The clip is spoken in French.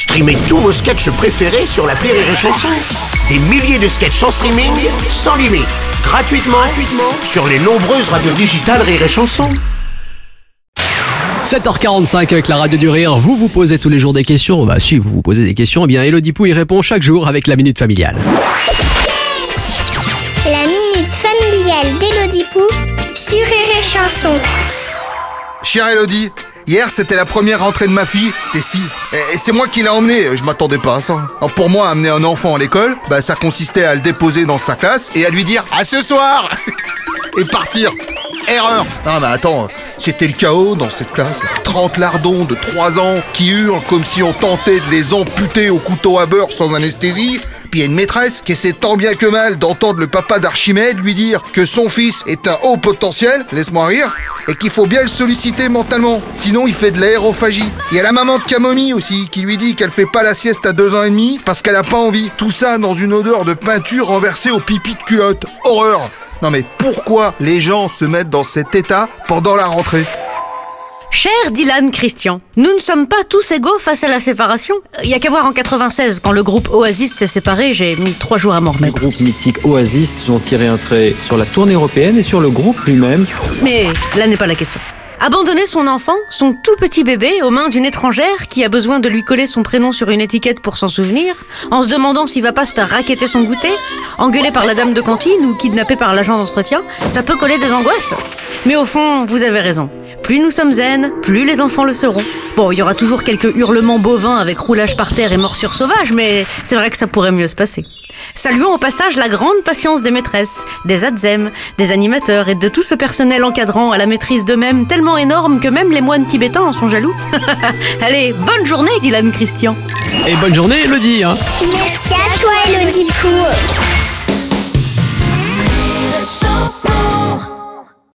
Streamez tous vos sketchs préférés sur la Rire et Chanson. Des milliers de sketchs en streaming, sans limite, gratuitement, gratuitement sur les nombreuses radios digitales Rire et Chanson. 7h45 avec la radio du rire, vous vous posez tous les jours des questions Bah si vous vous posez des questions, eh bien Elodie Pou y répond chaque jour avec la Minute Familiale. La minute familiale d'Élodie Pou sur Rire et Chanson. Chère Elodie, hier c'était la première rentrée de ma fille, si. Et c'est moi qui l'ai emmenée, je m'attendais pas à ça. Pour moi, amener un enfant à l'école, bah ça consistait à le déposer dans sa classe et à lui dire à ce soir et partir. Erreur Non mais attends, c'était le chaos dans cette classe. 30 lardons de 3 ans qui hurlent comme si on tentait de les amputer au couteau à beurre sans anesthésie. Puis il y a une maîtresse qui essaie tant bien que mal d'entendre le papa d'Archimède lui dire que son fils est un haut potentiel, laisse-moi rire, et qu'il faut bien le solliciter mentalement, sinon il fait de l'aérophagie. Il y a la maman de Camomille aussi qui lui dit qu'elle fait pas la sieste à deux ans et demi parce qu'elle a pas envie. Tout ça dans une odeur de peinture renversée au pipi de culotte. Horreur Non mais pourquoi les gens se mettent dans cet état pendant la rentrée? Cher Dylan Christian, nous ne sommes pas tous égaux face à la séparation. Il y a qu'à voir en 96, quand le groupe Oasis s'est séparé, j'ai mis trois jours à m'en Le remettre. groupe mythique Oasis ont tiré un trait sur la tournée européenne et sur le groupe lui-même. Mais là n'est pas la question. Abandonner son enfant, son tout petit bébé, aux mains d'une étrangère qui a besoin de lui coller son prénom sur une étiquette pour s'en souvenir, en se demandant s'il va pas se faire raqueter son goûter, engueulé par la dame de cantine ou kidnappé par l'agent d'entretien, ça peut coller des angoisses. Mais au fond, vous avez raison. Plus nous sommes zen, plus les enfants le seront. Bon, il y aura toujours quelques hurlements bovins avec roulage par terre et morsure sauvage, mais c'est vrai que ça pourrait mieux se passer. Saluons au passage la grande patience des maîtresses, des adzem, des animateurs et de tout ce personnel encadrant à la maîtrise d'eux-mêmes tellement énorme que même les moines tibétains en sont jaloux. Allez, bonne journée Dylan Christian Et bonne journée Elodie hein. Merci à toi, Élodie Pou.